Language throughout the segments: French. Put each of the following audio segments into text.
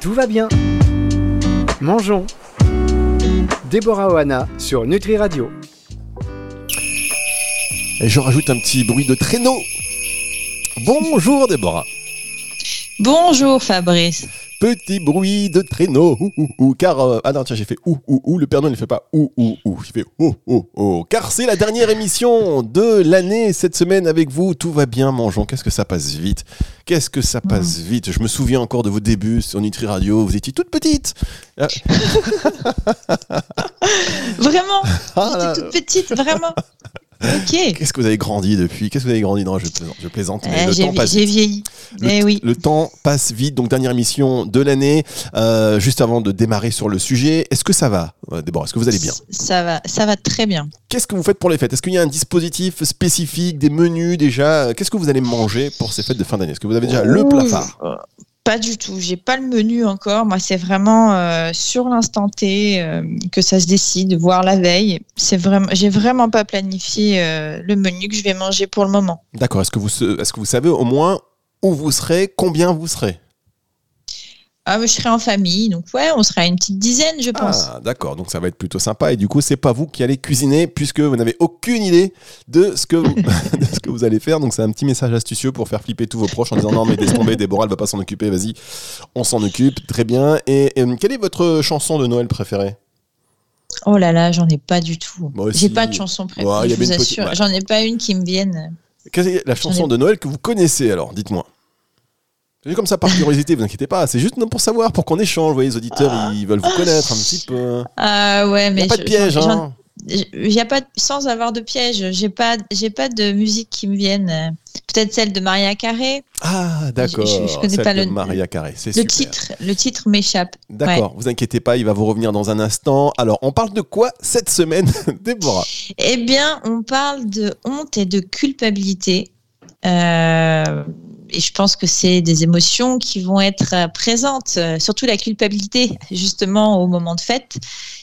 Tout va bien. Mangeons. Déborah Oana sur Nutri Radio. Et je rajoute un petit bruit de traîneau. Bonjour Déborah. Bonjour Fabrice. Petit bruit de traîneau. Ouh, ouh, ouh, car. euh, ah non, tiens, j'ai fait ouh, ouh, ouh. Le Père Noël ne fait pas ouh, ouh, ouh. Il fait oh, oh, oh. Car c'est la dernière émission de l'année cette semaine avec vous. Tout va bien, mangeons. Qu'est-ce que ça passe vite? Qu'est-ce que ça passe vite? Je me souviens encore de vos débuts sur Nutri Radio. Vous étiez toute petite. Ah, Vraiment ah là, J'étais toute petite, vraiment. Ok. Qu'est-ce que vous avez grandi depuis? Qu'est-ce que vous avez grandi? Non, je plaisante. Je plaisante mais Euh, le j'ai temps passe j'ai vite. vieilli. Le, Eh oui. le temps passe vite, donc dernière émission de l'année. Euh, juste avant de démarrer sur le sujet, est-ce que ça va? Euh, Déborah, est-ce que vous allez bien? Ça va, ça va très bien. Qu'est-ce que vous faites pour les fêtes? Est-ce qu'il y a un dispositif spécifique, des menus déjà? Qu'est-ce que vous allez manger pour ces fêtes de fin d'année? Est-ce que vous avez déjà le Ouh, phare euh, Pas du tout. J'ai pas le menu encore. Moi, c'est vraiment euh, sur l'instant T euh, que ça se décide, voire la veille. C'est vraiment, j'ai vraiment pas planifié euh, le menu que je vais manger pour le moment. D'accord, est-ce que, vous, est-ce que vous savez au moins où vous serez, combien vous serez? Ah, je serai en famille, donc ouais, on sera une petite dizaine, je pense. Ah, d'accord, donc ça va être plutôt sympa. Et du coup, c'est pas vous qui allez cuisiner puisque vous n'avez aucune idée de ce que vous, de ce que vous allez faire. Donc, c'est un petit message astucieux pour faire flipper tous vos proches en disant non, mais laisse tomber, Déborah, elle va pas s'en occuper, vas-y, on s'en occupe. Très bien. Et, euh, quelle est votre chanson de Noël préférée? Oh là là, j'en ai pas du tout. J'ai pas de chanson préférée, Ouais, je vous petite- assure. ouais. J'en ai pas une qui me vienne. Quelle est la chanson ai- de Noël que vous connaissez alors? Dites-moi. C'est comme ça par curiosité, vous inquiétez pas. C'est juste pour savoir, pour qu'on échange. Vous voyez, les auditeurs, ils veulent vous connaître un petit peu. Ah ouais, Il n'y mais a pas de piège, hein y a pas de- sans avoir de piège. J'ai pas, j'ai pas de musique qui me vienne. Peut-être celle de Maria Carré. Ah, d'accord. Je- je connais Celle pas de le- Maria Carré, c'est Le super. titre, le titre m'échappe. D'accord, vous inquiétez pas, il va vous revenir dans un instant. Alors, on parle de quoi cette semaine, Déborah? Eh bien, on parle de honte et de culpabilité. Euh, et je pense que c'est des émotions qui vont être euh, présentes, euh, surtout la culpabilité, justement au moment de fête.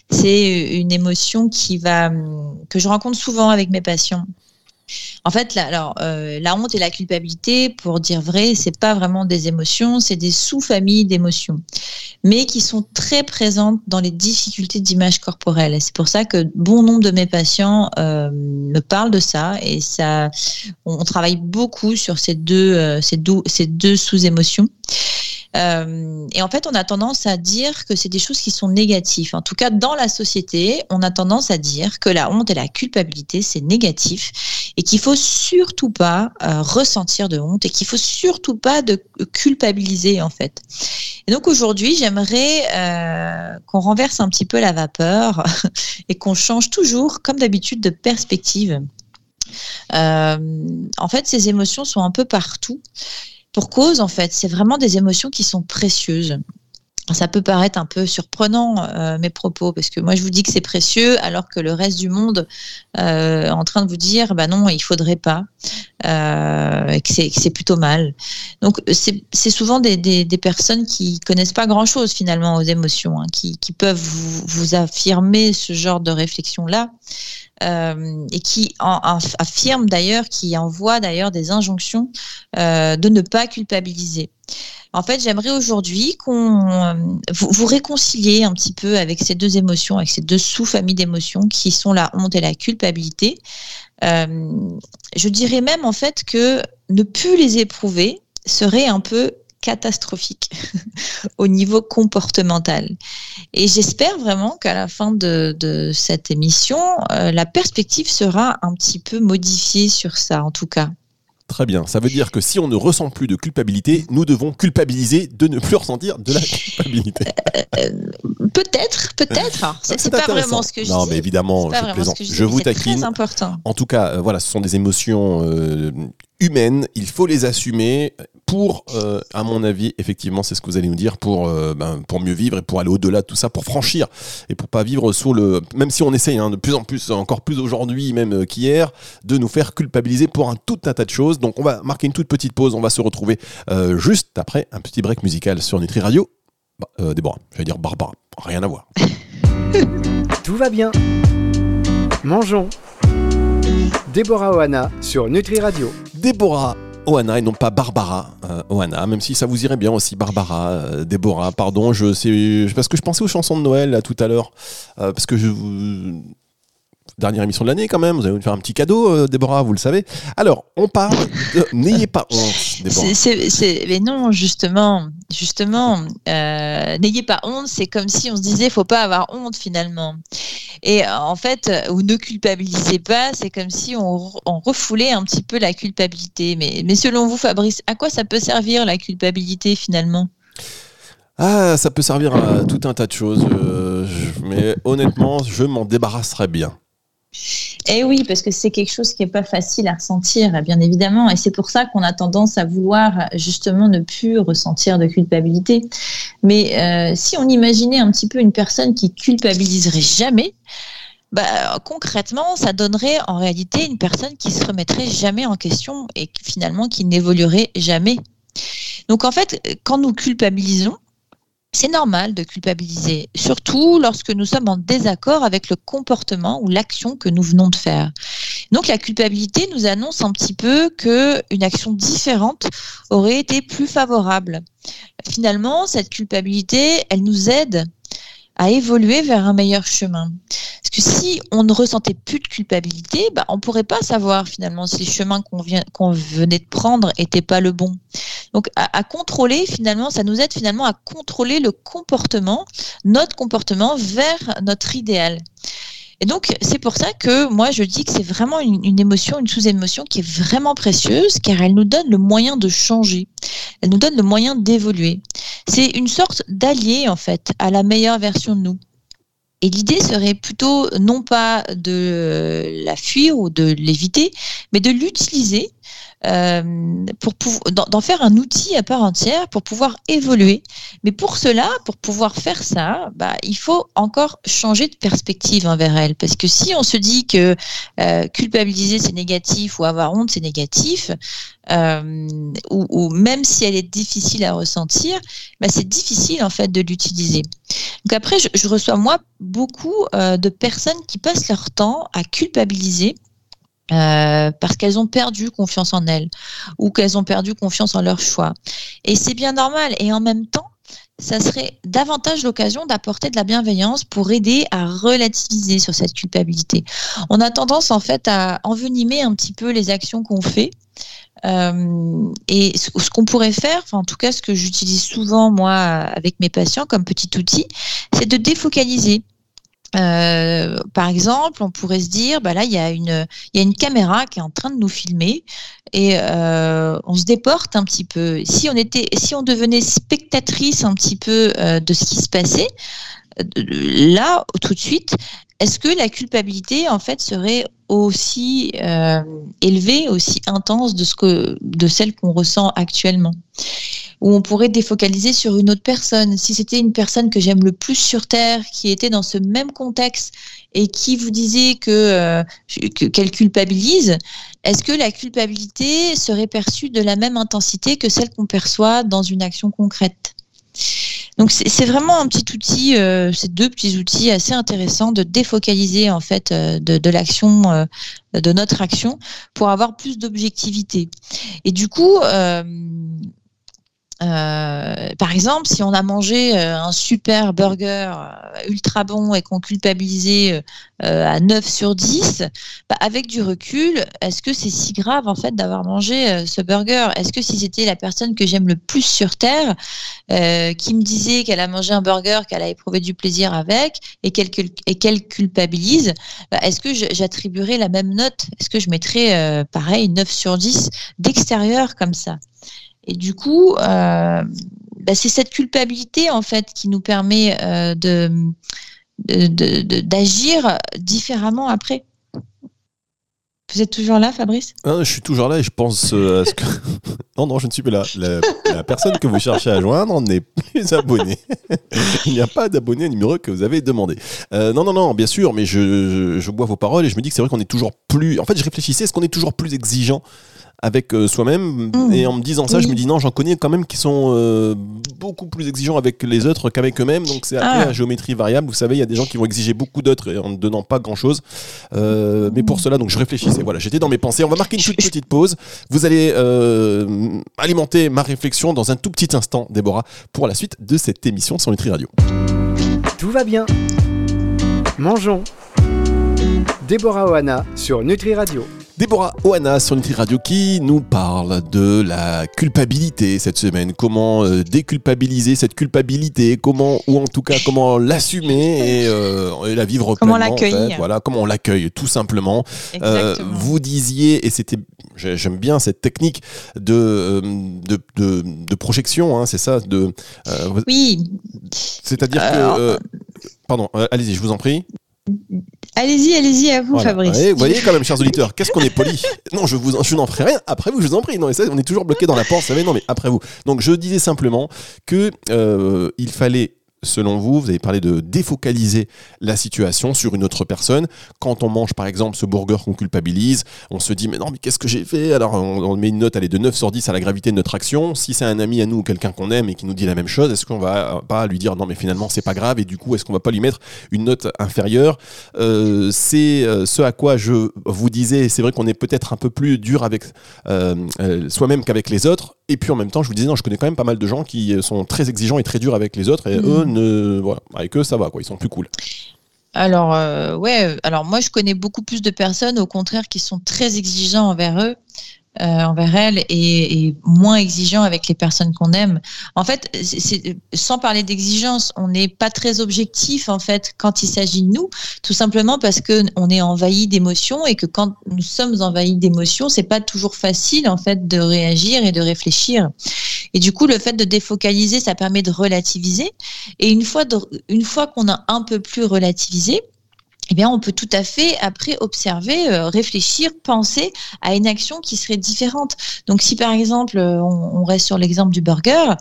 C'est une émotion qui va hum, que je rencontre souvent avec mes patients. En fait, la, alors, euh, la honte et la culpabilité, pour dire vrai, c'est pas vraiment des émotions, c'est des sous-familles d'émotions, mais qui sont très présentes dans les difficultés d'image corporelle. C'est pour ça que bon nombre de mes patients euh, me parlent de ça, et ça, on, travaille beaucoup sur ces deux, euh, ces deux sous-émotions. Euh, et en fait, on a tendance à dire que c'est des choses qui sont négatives. En tout cas, dans la société, on a tendance à dire que la honte et la culpabilité, c'est négatif et qu'il faut surtout pas euh, ressentir de honte et qu'il faut surtout pas de culpabiliser en fait. Et donc aujourd'hui, j'aimerais euh, qu'on renverse un petit peu la vapeur et qu'on change toujours, comme d'habitude, de perspective. En fait, ces émotions sont un peu partout. Pour cause, en fait, c'est vraiment des émotions qui sont précieuses. Ça peut paraître un peu surprenant euh, mes propos parce que moi je vous dis que c'est précieux alors que le reste du monde euh, est en train de vous dire bah non il faudrait pas euh, et que c'est plutôt mal. Donc c'est souvent des, personnes qui connaissent pas grand chose finalement aux émotions, hein, qui, peuvent vous, vous affirmer ce genre de réflexion là. Euh, et qui en, affirment d'ailleurs, qui envoient d'ailleurs des injonctions euh, de ne pas culpabiliser. En fait, j'aimerais aujourd'hui qu'on euh, vous, vous réconciliez un petit peu avec ces deux émotions, avec ces deux sous-familles d'émotions qui sont la honte et la culpabilité. Je dirais même en fait que ne plus les éprouver serait un peu catastrophique au niveau comportemental. Et j'espère vraiment qu'à la fin de, de cette émission, euh, la perspective sera un petit peu modifiée sur ça, en tout cas. Très bien, ça veut dire que si on ne ressent plus de culpabilité, nous devons culpabiliser de ne plus ressentir de la culpabilité. Peut-être, peut-être. Alors, C'est pas vraiment ce que je Non, dis. mais évidemment, je plaisante. je, Je vous taquine. Très important. En tout cas, euh, voilà, ce sont des émotions euh, humaines. Il faut les assumer pour, euh, à mon avis, effectivement, c'est ce que vous allez nous dire, pour, euh, ben, pour mieux vivre et pour aller au-delà de tout ça, pour franchir et pour pas vivre sous le. Même si on essaye hein, de plus en plus, encore plus aujourd'hui même euh, qu'hier, de nous faire culpabiliser pour un tout un tas de choses. Donc, on va marquer une toute petite pause. On va se retrouver juste après un petit break musical sur Nutri Radio. Bah, Déborah, j'allais dire Barbara, rien à voir. Tout va bien. Mangeons. Déborah Oana sur Nutri Radio. Déborah, Oana et non pas Barbara euh, Oana, même si ça vous irait bien aussi, Barbara, euh, Déborah, pardon, je sais, parce que je pensais aux chansons de Noël là, tout à l'heure, euh, parce que je vous dernière émission de l'année quand même. Vous allez nous faire un petit cadeau, euh, Déborah, vous le savez. Alors, on parle de N'ayez pas honte, Déborah. C'est- c'est- mais non, justement, justement, euh, n'ayez pas honte. C'est comme si on se disait, faut pas avoir honte finalement. Et en fait, ou ne culpabilisez pas, c'est comme si on, on refoulait un petit peu la culpabilité. Mais, mais selon vous, Fabrice, à quoi ça peut servir la culpabilité finalement? Ah, ça peut servir à tout un tas de choses, euh, mais honnêtement, je m'en débarrasserais bien. Eh oui, parce que c'est quelque chose qui n'est pas facile à ressentir, bien évidemment. Et c'est pour ça qu'on a tendance à vouloir justement ne plus ressentir de culpabilité. Mais euh, si on imaginait un petit peu une personne qui culpabiliserait jamais, bah, concrètement, ça donnerait en réalité une personne qui se remettrait jamais en question et finalement qui n'évoluerait jamais. Donc en fait, quand nous culpabilisons, c'est normal de culpabiliser, surtout lorsque nous sommes en désaccord avec le comportement ou l'action que nous venons de faire. Donc la culpabilité nous annonce un petit peu que une action différente aurait été plus favorable. Finalement, cette culpabilité, elle nous aide à évoluer vers un meilleur chemin. Parce que si on ne ressentait plus de culpabilité, bah, on ne pourrait pas savoir finalement si le chemin qu'on venait de prendre n'était pas le bon. Donc à, contrôler, finalement, ça nous aide finalement à contrôler le comportement, notre comportement vers notre idéal. Et donc, c'est pour ça que moi, je dis que c'est vraiment une, une émotion, une sous-émotion qui est vraiment précieuse, car elle nous donne le moyen de changer. Elle nous donne le moyen d'évoluer. C'est une sorte d'allié, en fait, à la meilleure version de nous. Et l'idée serait plutôt non pas de la fuir ou de l'éviter, mais de l'utiliser euh, pour d'en faire un outil à part entière pour pouvoir évoluer. Mais pour cela, pour pouvoir faire ça, bah, il faut encore changer de perspective envers elle. Parce que si on se dit que euh, culpabiliser c'est négatif ou avoir honte c'est négatif, euh, ou, ou même si elle est difficile à ressentir, bah, c'est difficile en fait de l'utiliser. Donc après, je, reçois moi beaucoup euh, de personnes qui passent leur temps à culpabiliser euh, parce qu'elles ont perdu confiance en elles ou qu'elles ont perdu confiance en leur choix. Et c'est bien normal. Et en même temps, ça serait davantage l'occasion d'apporter de la bienveillance pour aider à relativiser sur cette culpabilité. On a tendance en fait à envenimer un petit peu les actions qu'on fait. Euh, et ce, qu'on pourrait faire, en tout cas ce que j'utilise souvent moi avec mes patients comme petit outil, c'est de défocaliser. Euh, par exemple, on pourrait se dire, bah là, il y a une, caméra qui est en train de nous filmer et euh, on se déporte un petit peu. Si on était, si on devenait spectatrice un petit peu euh, de ce qui se passait, là, tout de suite, est-ce que la culpabilité, en fait, serait aussi élevée, aussi intense de ce que, de celle qu'on ressent actuellement? Où on pourrait défocaliser sur une autre personne. Si c'était une personne que j'aime le plus sur Terre, qui était dans ce même contexte et qui vous disait que euh, que- qu'elle culpabilise, est-ce que la culpabilité serait perçue de la même intensité que celle qu'on perçoit dans une action concrète? Donc c'est vraiment un petit outil, euh, ces deux petits outils assez intéressants de défocaliser en fait euh, de, de l'action, euh, de notre action, pour avoir plus d'objectivité. Et du coup, euh, par exemple, si on a mangé euh, un super burger euh, ultra bon et qu'on culpabilisait à 9 sur 10, bah, avec du recul, est-ce que c'est si grave en fait d'avoir mangé ce burger? Est-ce que si c'était la personne que j'aime le plus sur Terre qui me disait qu'elle a mangé un burger, qu'elle a éprouvé du plaisir avec et qu'elle culpabilise, bah, est-ce que j'attribuerais la même note? Est-ce que je mettrais pareil 9 sur 10 d'extérieur comme ça? Et du coup, euh, bah, c'est cette culpabilité en fait qui nous permet euh, de d'agir différemment après. Vous êtes toujours là, Fabrice? Hein, je suis toujours là et je pense euh, à ce que. non, non, je ne suis plus là. La, personne que vous cherchez à joindre n'est plus abonnée. Il n'y a pas d'abonné au numéro que vous avez demandé. Non, non, non, bien sûr, mais je, je bois vos paroles et je me dis que c'est vrai qu'on est toujours plus. En fait, je réfléchissais, est-ce qu'on est toujours plus exigeant avec euh, soi-même. Mmh. Et en me disant ça, je me dis non, j'en connais quand même qui sont euh, beaucoup plus exigeants avec les autres qu'avec eux-mêmes. Donc c'est après Ah. à géométrie variable. Vous savez, il y a des gens qui vont exiger beaucoup d'autres et en ne donnant pas grand-chose. Euh, mais pour cela, donc je réfléchissais. Voilà, j'étais dans mes pensées. On va marquer une toute petite pause. Vous allez euh, alimenter ma réflexion dans un tout petit instant, Déborah, pour la suite de cette émission sur Nutri Radio. Tout va bien. Mangeons. Déborah Oana sur Nutri Radio. Déborah Oana sur Nutri Radio qui nous parle de la culpabilité cette semaine. Comment euh, déculpabiliser cette culpabilité? Comment, ou en tout cas, comment l'assumer et, euh, et la vivre Comment pleinement, en fait. l'accueillir. Voilà, comment on l'accueille, tout simplement. Euh, vous disiez, et c'était, j'ai- j'aime bien cette technique de, euh, de, de, de projection, hein, c'est ça de, euh, Oui, C'est-à-dire que. euh, pardon, allez-y, je vous en prie. Allez-y, allez-y à vous, Voilà. Fabrice. Vous voyez quand même, chers auditeurs, qu'est-ce qu'on est poli. Non, je vous, en- je n'en ferai rien. Après vous, je vous en prie. Non, mais ça, on est toujours bloqué dans la porte. Vous savez, non, mais après vous. Donc, je disais simplement que euh, il fallait. Selon vous, vous avez parlé de défocaliser la situation sur une autre personne. Quand on mange, par exemple, ce burger qu'on culpabilise, on se dit, mais non, mais qu'est-ce que j'ai fait? Alors, on, on met une note, elle est de 9 sur 10 à la gravité de notre action. Si c'est un ami à nous ou quelqu'un qu'on aime et qui nous dit la même chose, est-ce qu'on va pas lui dire, non, mais finalement, c'est pas grave Et du coup, est-ce qu'on va pas lui mettre une note inférieure? Euh, c'est euh, ce à quoi je vous disais, c'est vrai qu'on est peut-être un peu plus dur avec euh, euh, soi-même qu'avec les autres. Et puis en même temps, je vous disais, non, je connais quand même pas mal de gens qui euh, sont très exigeants et très durs avec les autres. Et Mhm. eux, avec eux, ça va, quoi, ils sont plus cool. Alors, euh, ouais, alors moi, je connais beaucoup plus de personnes, au contraire, qui sont très exigeants envers eux, euh, envers elles, et, moins exigeants avec les personnes qu'on aime. En fait, sans parler d'exigence, on n'est pas très objectif, en fait, quand il s'agit de nous, tout simplement parce que on est envahi d'émotions et que quand nous sommes envahis d'émotions, c'est pas toujours facile, en fait, de réagir et de réfléchir. Et du coup, le fait de défocaliser, ça permet de relativiser. Et une fois, fois qu'on a un peu plus relativisé, eh bien, on peut tout à fait après observer, euh, réfléchir, penser à une action qui serait différente. Donc, si par exemple, euh, on, on reste sur l'exemple du burger,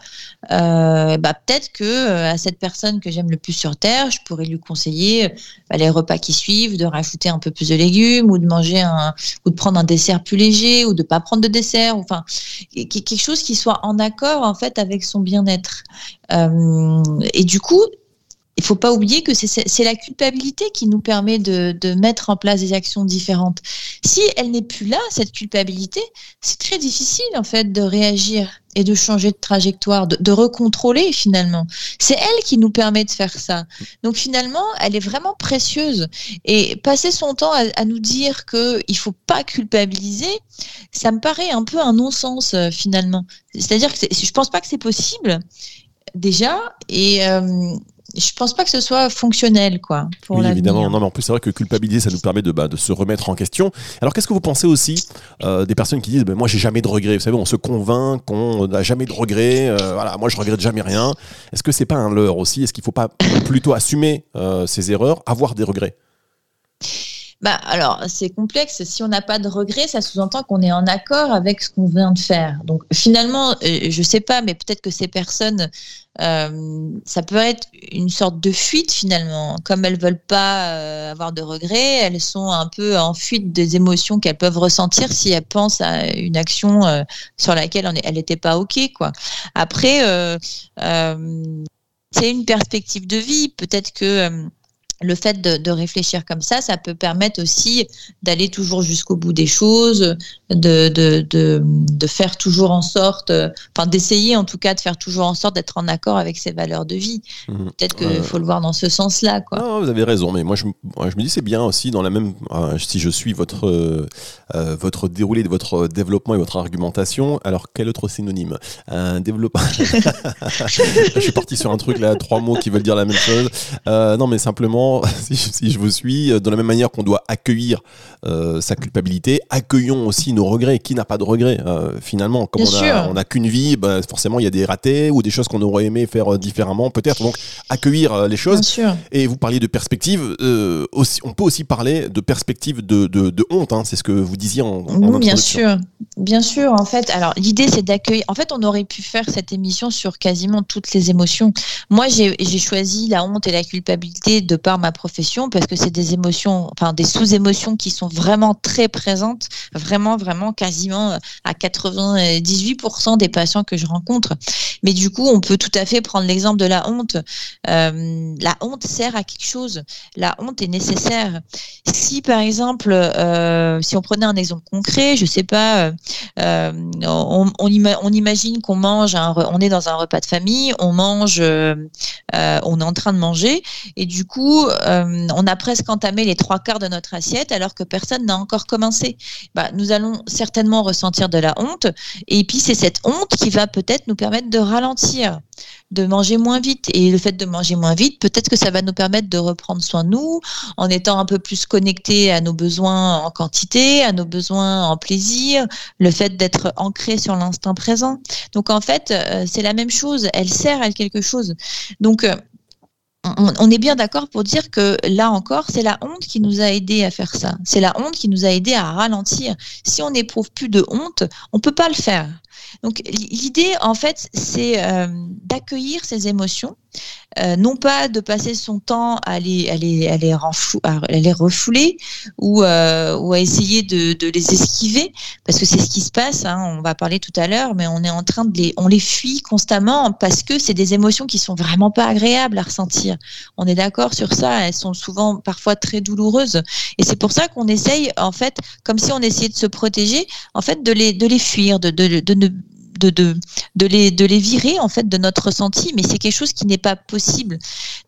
euh, bah, peut-être que euh, à cette personne que j'aime le plus sur terre, je pourrais lui conseiller euh, bah, les repas qui suivent, de rajouter un peu plus de légumes ou de manger un ou de prendre un dessert plus léger ou de pas prendre de dessert. Enfin, qu- quelque chose qui soit en accord en fait avec son bien-être. Euh, et du coup, il faut pas oublier que c'est- la culpabilité qui nous permet de, de mettre en place des actions différentes. Si elle n'est plus là, cette culpabilité, c'est très difficile en fait de réagir et de changer de trajectoire, de, de recontrôler finalement. C'est elle qui nous permet de faire ça. Donc finalement, elle est vraiment précieuse. Et passer son temps à, à nous dire que il faut pas culpabiliser, ça me paraît un peu un non-sens euh, finalement. C'est-à-dire que je pense pas que c'est possible déjà et euh, je pense pas que ce soit fonctionnel quoi pour oui, l'avenir. évidemment. Non, mais en plus, c'est vrai que culpabiliser, ça nous permet de, bah, de se remettre en question. Alors, qu'est-ce que vous pensez aussi euh, des personnes qui disent, ben, moi, j'ai jamais de regrets Vous savez, on se convainc qu'on n'a jamais de regrets. euh, voilà, moi, je regrette jamais rien. Est-ce que c'est pas un leurre aussi? Est-ce qu'il faut pas plutôt assumer euh, ses erreurs, avoir des regrets? Bah alors c'est complexe. Si on n'a pas de regrets, ça sous-entend qu'on est en accord avec ce qu'on vient de faire. Donc finalement, euh, je sais pas, mais peut-être que ces personnes, euh, ça peut être une sorte de fuite finalement. Comme elles veulent pas euh, avoir de regrets, elles sont un peu en fuite des émotions qu'elles peuvent ressentir si elles pensent à une action sur laquelle on est- elle n'était pas ok quoi. Après, c'est une perspective de vie. Peut-être que le fait de, de réfléchir comme ça, ça peut permettre aussi d'aller toujours jusqu'au bout des choses, de, de, de, de faire toujours en sorte, euh, enfin d'essayer en tout cas de faire toujours en sorte d'être en accord avec ses valeurs de vie. Mhm. Peut-être qu'il faut le voir dans ce sens-là. Quoi. Non, vous avez raison, mais moi je, moi, je me dis c'est bien aussi dans la même euh, si je suis votre euh, euh, votre déroulé de votre développement et votre argumentation. Alors quel autre synonyme? Un développement. je suis parti sur un truc là, trois mots qui veulent dire la même chose. Euh, non, mais simplement si, je- si je vous suis, euh, de la même manière qu'on doit accueillir euh, sa culpabilité, accueillons aussi nos regrets. Qui n'a pas de regrets euh, finalement? Comme Bien on a, sûr. on a qu'une vie, bah, forcément il y a des ratés ou des choses qu'on aurait aimé faire différemment, peut-être. Donc accueillir les choses. Et vous parliez de perspective, euh, aussi, on peut aussi parler de perspective de, de, de honte, hein, c'est ce que vous disiez en, en Oui, bien sûr, bien sûr. En fait, alors l'idée c'est d'accueillir. En fait, on aurait pu faire cette émission sur quasiment toutes les émotions. Moi, j'ai j'ai choisi la honte et la culpabilité de par ma profession parce que c'est des émotions, enfin des sous-émotions qui sont vraiment très présentes, vraiment, vraiment quasiment à 98% des patients que je rencontre. Mais du coup, on peut tout à fait prendre l'exemple de la honte. Euh, la honte sert à quelque chose. La honte est nécessaire. Si par exemple, euh, si on prenait un exemple concret, je sais pas, euh, on, imagine qu'on mange, on est dans un repas de famille, on mange, on est en train de manger, et du coup, on a presque entamé les trois quarts de notre assiette alors que personne n'a encore commencé. Bah, nous allons certainement ressentir de la honte, et puis c'est cette honte qui va peut-être nous permettre de ralentir, de manger moins vite. Et le fait de manger moins vite, peut-être que ça va nous permettre de reprendre soin de nous en étant un peu plus connectés à nos besoins en quantité, à nos besoins en plaisir, le fait d'être ancré sur l'instant présent. Donc en fait, euh, c'est la même chose. Elle sert à quelque chose. Donc on, est bien d'accord pour dire que là encore, c'est la honte qui nous a aidé à faire ça. C'est la honte qui nous a aidé à ralentir. Si on n'éprouve plus de honte, on peut pas le faire. Donc l'idée, en fait, c'est euh, d'accueillir ces émotions, euh, non pas de passer son temps à les, à les, à les, refouler ou, euh, ou à essayer de, les esquiver, parce que c'est ce qui se passe. Hein, on va parler tout à l'heure, mais on est en train de les, on les fuit constamment parce que c'est des émotions qui sont vraiment pas agréables à ressentir. On est d'accord sur ça. Elles sont souvent parfois très douloureuses, et c'est pour ça qu'on essaye, en fait, comme si on essayait de se protéger, en fait, de les, de les fuir, de, de, de ne de, de, de, les, de les virer en fait de notre ressenti, mais c'est quelque chose qui n'est pas possible.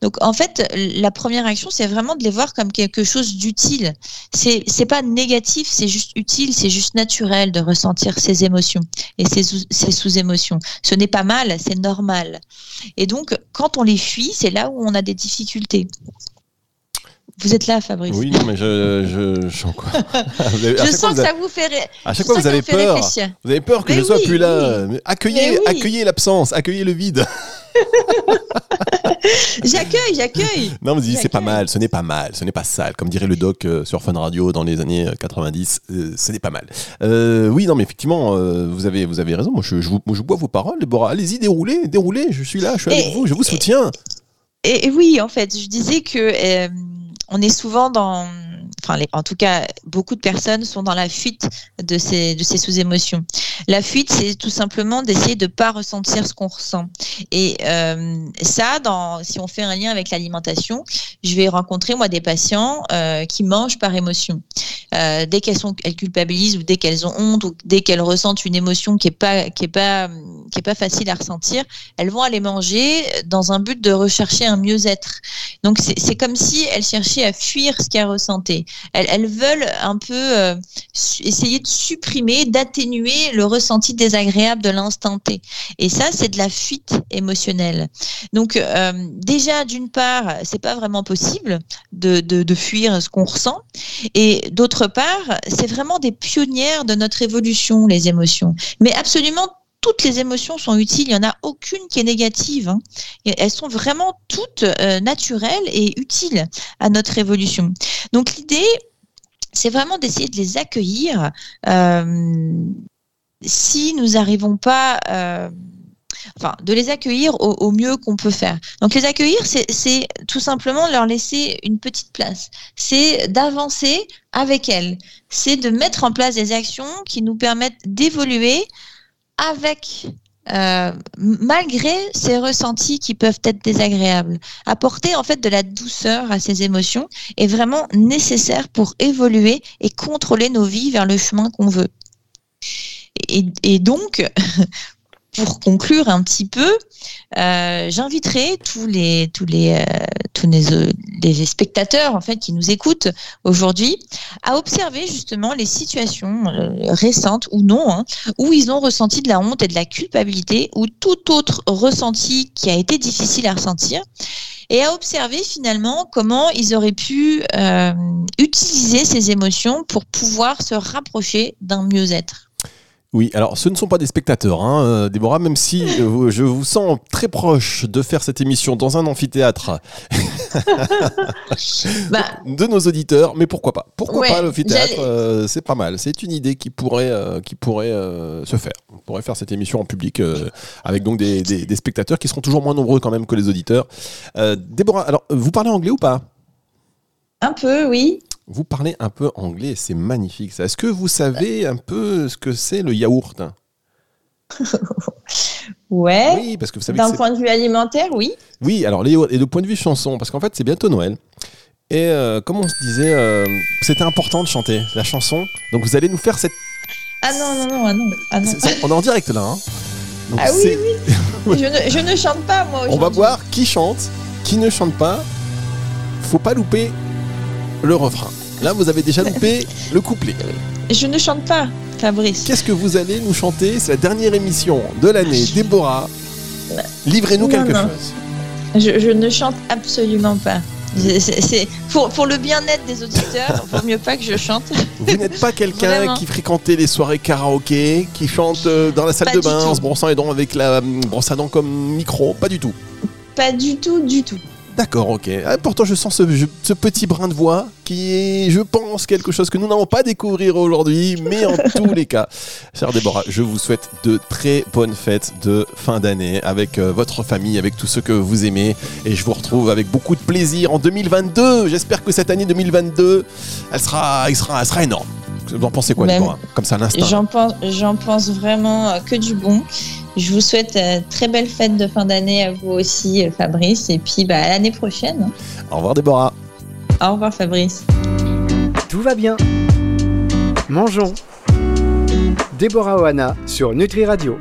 Donc en fait, la première action, c'est vraiment de les voir comme quelque chose d'utile. C'est c'est pas négatif, c'est juste utile, c'est juste naturel de ressentir ces émotions et ces, ces sous-émotions. Ce n'est pas mal, c'est normal. Et donc quand on les fuit, c'est là où on a des difficultés. Vous êtes là, Fabrice. Oui, non, mais je, je, je sens quoi Je sens que ça vous fait rire. À chaque fois, vous avez peur. Vous avez peur que je ne sois plus là. accueillez, accueillez l'absence, accueillez le vide. j'accueille, j'accueille. Non, mais c'est pas mal, ce n'est pas mal, ce n'est pas sale. Comme dirait le doc euh, sur Fun Radio dans les années 90, euh, ce n'est pas mal. Euh, oui, non, mais effectivement, vous, avez, vous avez raison. Moi, je, je, je bois vos paroles, Déborah. Allez-y, déroulez, déroulez. Je suis là, je suis avec vous, je vous soutiens. Et, et, oui, en fait, je disais que on est souvent dans, enfin, en tout cas, beaucoup de personnes sont dans la fuite de ces, de ces sous-émotions. La fuite, c'est tout simplement d'essayer de ne pas ressentir ce qu'on ressent. Et euh, ça, dans, si on fait un lien avec l'alimentation, je vais rencontrer moi des patients euh, qui mangent par émotion. Euh, dès qu'elles sont, elles culpabilisent ou dès qu'elles ont honte ou dès qu'elles ressentent une émotion qui est pas, qui est pas, qui est pas facile à ressentir, elles vont aller manger dans un but de rechercher un mieux-être. Donc c'est comme si elles cherchaient à fuir ce qu'elles ressentaient. Elles, veulent un peu euh, essayer de supprimer, d'atténuer le ressenti désagréable de l'instant T. Et ça, c'est de la fuite émotionnelle. Donc euh, déjà, d'une part, c'est pas vraiment possible de, de fuir ce qu'on ressent. Et d'autre part, c'est vraiment des pionnières de notre évolution, les émotions. Mais absolument toutes les émotions sont utiles, il n'y en a aucune qui est négative. Hein. Elles sont vraiment toutes euh, naturelles et utiles à notre évolution. Donc l'idée, c'est vraiment d'essayer de les accueillir. Euh, si nous n'arrivons pas... Euh, enfin, de les accueillir au, mieux qu'on peut faire. Donc les accueillir, c'est tout simplement leur laisser une petite place. C'est d'avancer avec elles. C'est de mettre en place des actions qui nous permettent d'évoluer avec euh, malgré ces ressentis qui peuvent être désagréables. Apporter en fait de la douceur à ces émotions est vraiment nécessaire pour évoluer et contrôler nos vies vers le chemin qu'on veut. Et, et donc, pour conclure un petit peu, euh, j'inviterai tous les tous les euh, tous les, spectateurs en fait qui nous écoutent aujourd'hui à observer justement les situations euh, récentes ou non hein, où ils ont ressenti de la honte et de la culpabilité ou tout autre ressenti qui a été difficile à ressentir et à observer finalement comment ils auraient pu utiliser ces émotions pour pouvoir se rapprocher d'un mieux-être. Oui, alors ce ne sont pas des spectateurs, hein, euh, Déborah, même si euh, je vous sens très proche de faire cette émission dans un amphithéâtre bah. de nos auditeurs, mais pourquoi pas? Pourquoi pas l'amphithéâtre euh, C'est pas mal, c'est une idée qui pourrait, qui pourrait se faire. On pourrait faire cette émission en public avec donc des, des, spectateurs qui seront toujours moins nombreux quand même que les auditeurs. Déborah, alors vous parlez anglais ou pas? Un peu, oui. Vous parlez un peu anglais, c'est magnifique. ça. Est-ce que vous savez un peu ce que c'est le yaourt? Ouais. Oui, parce que vous savez D'un point de vue alimentaire, oui. Oui, alors les et de point de vue chanson, parce qu'en fait c'est bientôt Noël. Et euh, comme on se disait, euh, c'était important de chanter la chanson. Donc vous allez nous faire cette. Ah non, non, non, ah non. Ah non. on est en direct là. hein. Donc, Ah oui, oui. Je ne, je ne chante pas, moi. On va voir qui chante, qui ne chante pas. Faut pas louper le refrain. Là, vous avez déjà loupé le couplet. Je ne chante pas, Fabrice. Qu'est-ce que vous allez nous chanter? C'est la dernière émission de l'année. Déborah, livrez-nous quelque non. chose. Je, je ne chante absolument pas. C'est- pour, pour le bien-être des auditeurs, il vaut mieux pas que je chante. Vous n'êtes pas quelqu'un qui fréquentait les soirées karaoké, qui chante euh, dans la salle Pas de bain tout. en se brossant les dents avec la hum, brosse à dents comme micro Pas du tout. Pas du tout, du tout. D'accord, ok. Ah, pourtant, je sens ce, je- ce petit brin de voix qui est, je pense, quelque chose que nous n'allons pas découvrir aujourd'hui, mais en tous les cas, chère Déborah, je vous souhaite de très bonnes fêtes de fin d'année avec euh, votre famille, avec tous ceux que vous aimez, et je vous retrouve avec beaucoup de plaisir en 2022. J'espère que cette année 2022, elle sera, elle sera, elle sera énorme. Vous en pensez quoi, Comme ça, à l'instant. J'en pense, j'en pense vraiment euh, que du bon. Je vous souhaite euh, très belle fête de fin d'année à vous aussi, euh, Fabrice. Et puis bah, à l'année prochaine. Au revoir, Déborah. Au revoir, Fabrice. Tout va bien. Mangeons. Déborah Oana sur Nutri Radio.